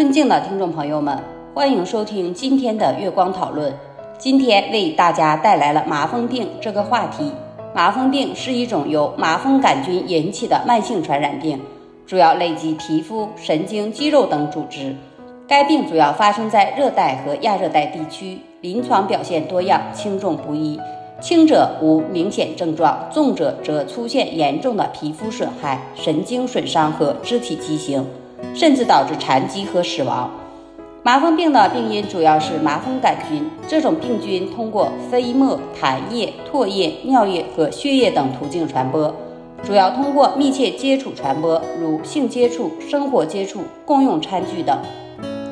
尊敬的听众朋友们，欢迎收听今天的月光讨论。今天为大家带来了麻风病这个话题。麻风病是一种由麻风杆菌引起的慢性传染病，主要累及皮肤、神经、肌肉等组织。该病主要发生在热带和亚热带地区，临床表现多样，轻重不一。轻者无明显症状，重者则出现严重的皮肤损害、神经损伤和肢体畸形。甚至导致残疾和死亡。麻风病的病因主要是麻风杆菌，这种病菌通过飞沫、痰液、唾液、尿液和血液等途径传播，主要通过密切接触传播，如性接触、生活接触、共用餐具等。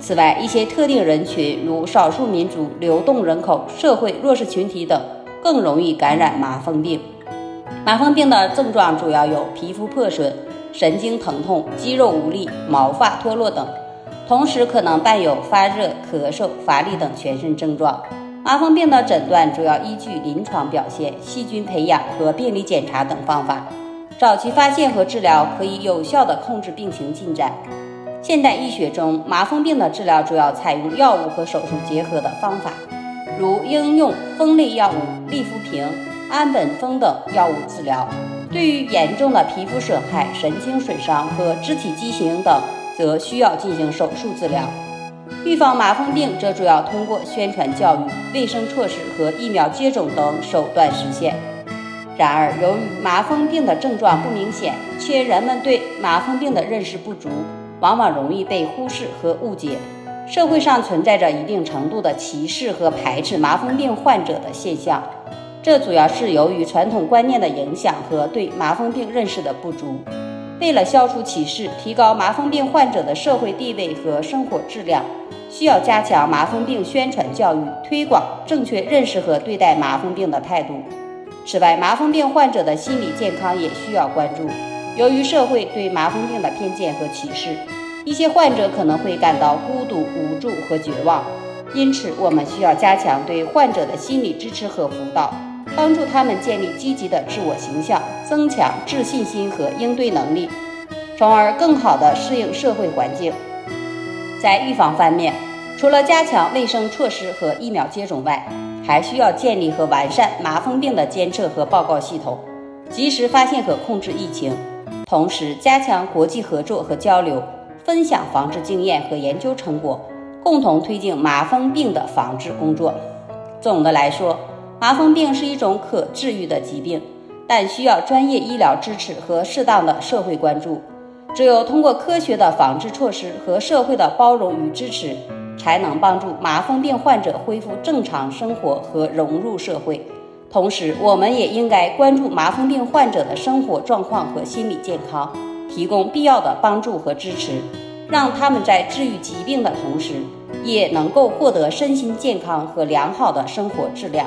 此外，一些特定人群，如少数民族、流动人口、社会弱势群体等，更容易感染麻风病。麻风病的症状主要有皮肤破损。神经疼痛、肌肉无力、毛发脱落等，同时可能伴有发热、咳嗽、乏力等全身症状。麻风病的诊断主要依据临床表现、细菌培养和病理检查等方法。早期发现和治疗可以有效地控制病情进展。现代医学中，麻风病的治疗主要采用药物和手术结合的方法，如应用风类药物利福平、氨苯酚等药物治疗。对于严重的皮肤损害、神经损伤和肢体畸形等，则需要进行手术治疗。预防麻风病则主要通过宣传教育、卫生措施和疫苗接种等手段实现。然而，由于麻风病的症状不明显，且人们对麻风病的认识不足，往往容易被忽视和误解。社会上存在着一定程度的歧视和排斥麻风病患者的现象。这主要是由于传统观念的影响和对麻风病认识的不足。为了消除歧视，提高麻风病患者的社会地位和生活质量，需要加强麻风病宣传教育，推广正确认识和对待麻风病的态度。此外，麻风病患者的心理健康也需要关注。由于社会对麻风病的偏见和歧视，一些患者可能会感到孤独、无助和绝望。因此，我们需要加强对患者的心理支持和辅导。帮助他们建立积极的自我形象，增强自信心和应对能力，从而更好地适应社会环境。在预防方面，除了加强卫生措施和疫苗接种外，还需要建立和完善麻风病的监测和报告系统，及时发现和控制疫情。同时，加强国际合作和交流，分享防治经验和研究成果，共同推进麻风病的防治工作。总的来说，麻风病是一种可治愈的疾病，但需要专业医疗支持和适当的社会关注。只有通过科学的防治措施和社会的包容与支持，才能帮助麻风病患者恢复正常生活和融入社会。同时，我们也应该关注麻风病患者的生活状况和心理健康，提供必要的帮助和支持，让他们在治愈疾病的同时，也能够获得身心健康和良好的生活质量。